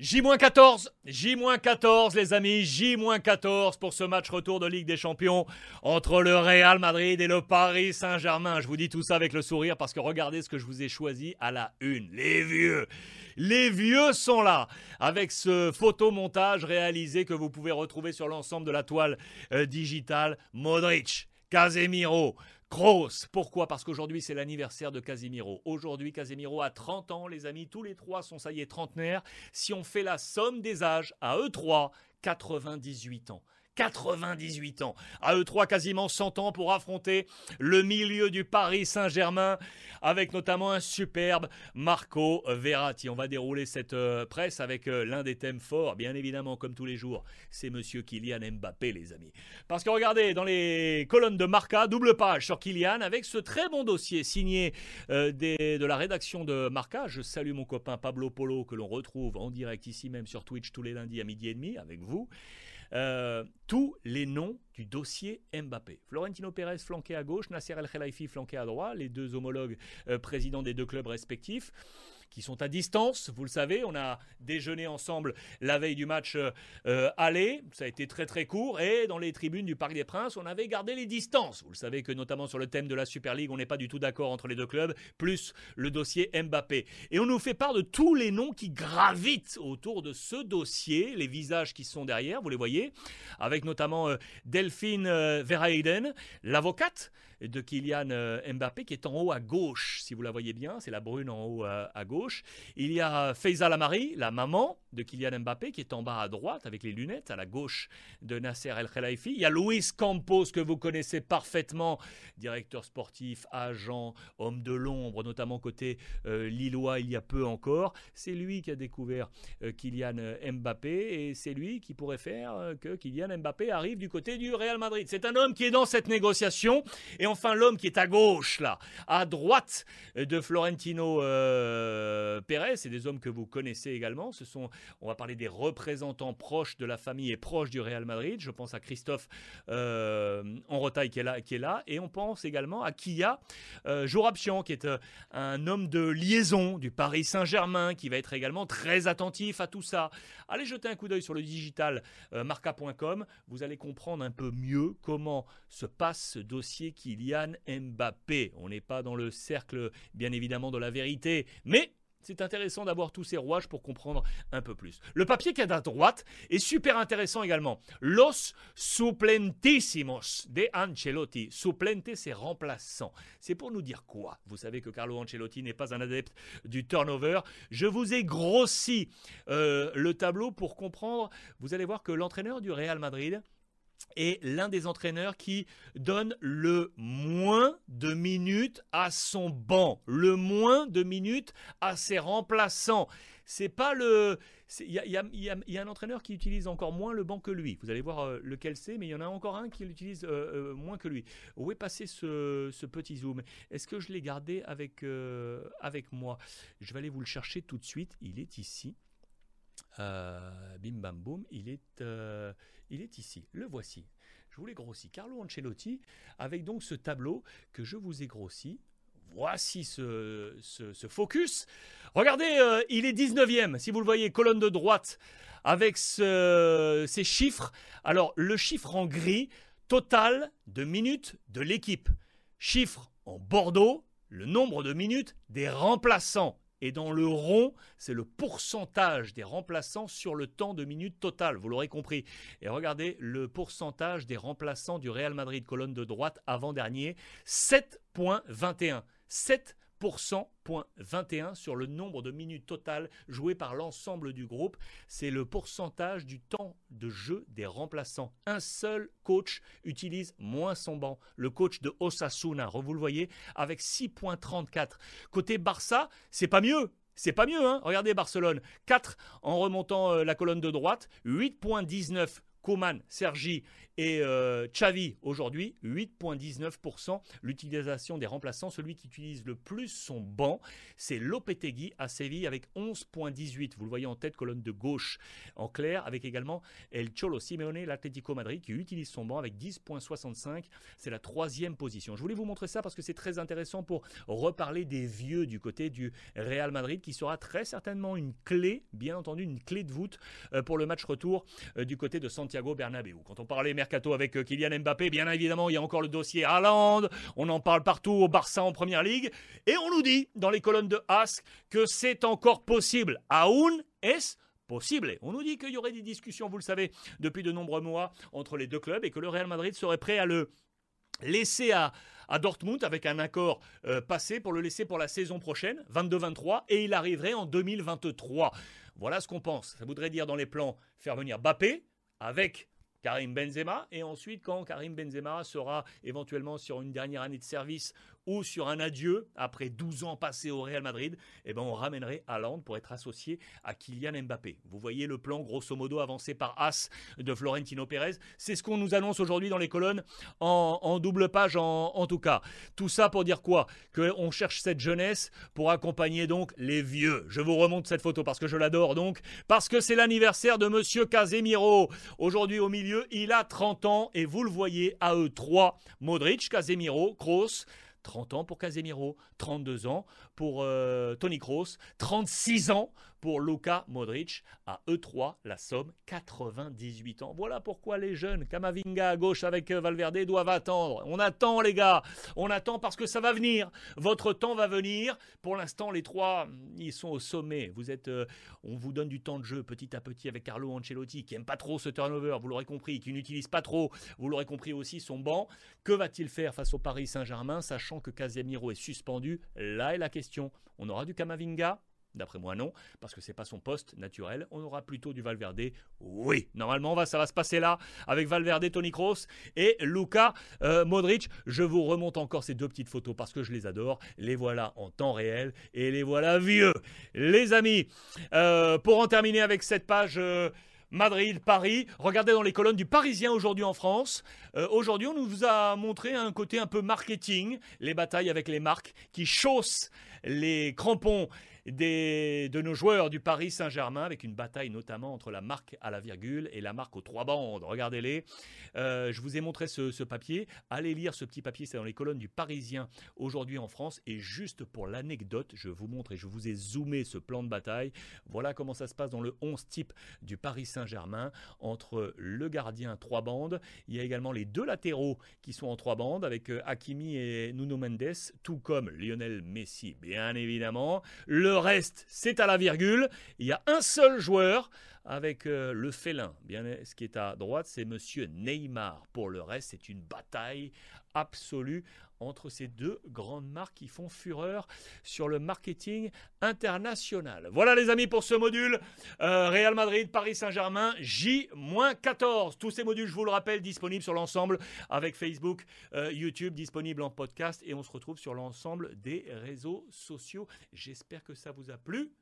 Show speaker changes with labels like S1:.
S1: J-14, J-14 les amis, J-14 pour ce match retour de Ligue des Champions entre le Real Madrid et le Paris Saint-Germain. Je vous dis tout ça avec le sourire parce que regardez ce que je vous ai choisi à la une. Les vieux, les vieux sont là avec ce photomontage réalisé que vous pouvez retrouver sur l'ensemble de la toile euh, digitale. Modric, Casemiro, Kroos. Pourquoi? Parce qu'aujourd'hui, c'est l'anniversaire de Casemiro. Aujourd'hui, Casemiro a 30 ans, les amis. Tous les trois sont, ça y est, trentenaires. Si on fait la somme des âges, à eux trois, 98 ans. 98 ans. À eux trois, quasiment 100 ans pour affronter le milieu du Paris Saint-Germain avec notamment un superbe Marco Verratti. On va dérouler cette euh, presse avec euh, l'un des thèmes forts, bien évidemment, comme tous les jours. C'est monsieur Kylian Mbappé, les amis. Parce que regardez, dans les colonnes de Marca, double page sur Kylian avec ce très bon dossier signé euh, de la rédaction de Marca. Je salue mon copain Pablo Polo que l'on retrouve en direct ici même sur Twitch tous les lundis à midi et demi avec vous. Euh, tous les noms du dossier Mbappé. Florentino Pérez flanqué à gauche, Nasser El Khelaifi flanqué à droite, les deux homologues euh, présidents des deux clubs respectifs qui sont à distance. Vous le savez, on a déjeuné ensemble la veille du match euh, aller. Ça a été très très court. Et dans les tribunes du Parc des Princes, on avait gardé les distances. Vous le savez que notamment sur le thème de la Super League, on n'est pas du tout d'accord entre les deux clubs, plus le dossier Mbappé. Et on nous fait part de tous les noms qui gravitent autour de ce dossier, les visages qui sont derrière, vous les voyez, avec notamment euh, Delphine euh, l'avocate de Kylian euh, Mbappé qui est en haut à gauche, si vous la voyez bien, c'est la brune en haut à, gauche. Il y a Faiza Lamari, la maman de Kylian Mbappé, qui est en bas à droite avec les lunettes, à la gauche de Nasser El Khelaifi. Il y a Luis Campos que vous connaissez parfaitement, directeur sportif, agent, homme de l'ombre, notamment côté euh, lillois il y a peu encore. C'est lui qui a découvert euh, Kylian Mbappé et c'est lui qui pourrait faire que Kylian Mbappé arrive du côté du Real Madrid. C'est un homme qui est dans cette négociation et enfin, l'homme qui est à gauche, là, à droite de Florentino euh, Pérez, c'est des hommes que vous connaissez également. Ce sont, on va parler des représentants proches de la famille et proches du Real Madrid. Je pense à Christophe euh, Enrotaille qui est là, et on pense également à Kia euh, qui est euh, un homme de liaison du Paris Saint-Germain, qui va être également très attentif à tout ça. Allez jeter un coup d'œil sur le digital marca.com. Vous allez comprendre un peu mieux comment se passe ce dossier Kylian Mbappé. On n'est pas dans le cercle, bien évidemment, de la vérité, mais c'est intéressant d'avoir tous ces rouages pour comprendre un peu plus. Le papier qui est à droite est super intéressant également. Los suplentissimos de Ancelotti. Suplente, c'est remplaçant. C'est pour nous dire quoi? Vous savez que Carlo Ancelotti n'est pas un adepte du turnover. Je vous ai grossi euh, le tableau pour comprendre. Vous allez voir que l'entraîneur du Real Madrid est l'un des entraîneurs qui donne le moins de minutes à son banc, le moins de minutes à ses remplaçants. C'est pas le. Il y, a, un entraîneur qui utilise encore moins le banc que lui. Vous allez voir euh, lequel c'est, mais il y en a encore un qui l'utilise euh, euh, moins que lui. Où est passé ce, petit zoom? Est-ce que je l'ai gardé avec, avec moi? Je vais aller vous le chercher tout de suite. Il est ici. Bim bam boum. Il est il est ici, le voici. Je vous l'ai grossi. Carlo Ancelotti, avec donc ce tableau que je vous ai grossi. Voici ce, focus. Regardez, euh, il est 19e, si vous le voyez, colonne de droite, avec ces chiffres. Alors, le chiffre en gris, total de minutes de l'équipe. Chiffre en bordeaux, le nombre de minutes des remplaçants. Et dans le rond, c'est le pourcentage des remplaçants sur le temps de minutes total, vous l'aurez compris. Et regardez le pourcentage des remplaçants du Real Madrid, colonne de droite avant-dernier, 7.21. 7 21 sur le nombre de minutes totales jouées par l'ensemble du groupe. C'est le pourcentage du temps de jeu des remplaçants. Un seul coach utilise moins son banc. Le coach de Osasuna, vous le voyez, avec 6.34. Côté Barça, c'est pas mieux. C'est pas mieux, hein Regardez Barcelone. 4 en remontant euh, la colonne de droite. 8.19 Coman, Sergi Et euh, Xavi, aujourd'hui, 8,19%. L'utilisation des remplaçants, celui qui utilise le plus son banc, c'est Lopetegui à Séville avec 11,18. Vous le voyez en tête, colonne de gauche en clair, avec également El Cholo Simeone, l'Atlético Madrid, qui utilise son banc avec 10,65. C'est la troisième position. Je voulais vous montrer ça parce que c'est très intéressant pour reparler des vieux du côté du Real Madrid, qui sera très certainement une clé, bien entendu, une clé de voûte euh, pour le match retour euh, du côté de Santiago Bernabéu. Quand on parlait mercato avec euh, Kylian Mbappé, bien évidemment, il y a encore le dossier Haaland. On en parle partout au Barça en première ligue. Et on nous dit dans les colonnes de Ask que c'est encore possible. Aún es possible. On nous dit qu'il y aurait des discussions, vous le savez, depuis de nombreux mois entre les deux clubs et que le Real Madrid serait prêt à le laisser à, à Dortmund avec un accord euh, passé pour le laisser pour la saison prochaine, 22-23, et il arriverait en 2023. Voilà ce qu'on pense. Ça voudrait dire dans les plans faire venir Bappé avec Karim Benzema, et ensuite quand Karim Benzema sera éventuellement sur une dernière année de service ou sur un adieu après 12 ans passés au Real Madrid, eh ben on ramènerait Haaland pour être associé à Kylian Mbappé. Vous voyez le plan grosso modo avancé par As de Florentino Pérez. C'est ce qu'on nous annonce aujourd'hui dans les colonnes en, double page en, tout cas. Tout ça pour dire quoi? Qu'on cherche cette jeunesse pour accompagner donc les vieux. Je vous remonte cette photo parce que je l'adore donc, parce que c'est l'anniversaire de Monsieur Casemiro. Aujourd'hui au milieu, il a 30 ans et vous le voyez à eux trois. Modric, Casemiro, Kroos, 30 ans pour Casemiro, 32 ans pour euh, Tony Kroos, 36 ans pour Luka Modric. À E3, la somme 98 ans. Voilà pourquoi les jeunes, Kamavinga à gauche avec euh, Valverde, doivent attendre. On attend les gars, on attend parce que ça va venir. Votre temps va venir. Pour l'instant, les trois, ils sont au sommet. Vous êtes, euh, on vous donne du temps de jeu petit à petit avec Carlo Ancelotti qui aime pas trop ce turnover, vous l'aurez compris, qui n'utilise pas trop, vous l'aurez compris aussi son banc. Que va-t-il faire face au Paris Saint-Germain, sachant que Casemiro est suspendu Là est la question. On aura du Kamavinga D'après moi, non, parce que c'est pas son poste naturel. On aura plutôt du Valverde. Oui, normalement, ça va se passer là avec Valverde, Tony Kroos et Luca euh, Modric. Je vous remonte encore ces deux petites photos parce que je les adore. Les voilà en temps réel et les voilà vieux. Les amis, euh, pour en terminer avec cette page. Euh, Madrid, Paris. Regardez dans les colonnes du Parisien aujourd'hui en France. aujourd'hui, on nous a montré un côté un peu marketing, les batailles avec les marques qui chaussent les crampons de nos joueurs du Paris Saint-Germain, avec une bataille notamment entre la marque à la virgule et la marque aux trois bandes. Regardez-les. Euh, je vous ai montré ce, papier. Allez lire ce petit papier, c'est dans les colonnes du Parisien aujourd'hui en France. Et juste pour l'anecdote, je vous montre et je vous ai zoomé ce plan de bataille. Voilà comment ça se passe dans le 11 type du Paris Saint-Germain entre le gardien trois bandes. Il y a également les deux latéraux qui sont en trois bandes avec euh, Hakimi et Nuno Mendes, tout comme Lionel Messi, bien évidemment. Le le reste, c'est à la virgule. Il y a un seul joueur avec euh, le félin. Bien, ce qui est à droite, c'est Monsieur Neymar. Pour le reste, c'est une bataille absolue entre ces deux grandes marques qui font fureur sur le marketing international. Voilà les amis pour ce module euh, Real Madrid, Paris Saint-Germain, J-14. Tous ces modules, je vous le rappelle, disponibles sur l'ensemble avec Facebook, euh, YouTube, disponible en podcast et on se retrouve sur l'ensemble des réseaux sociaux. J'espère que ça vous a plu.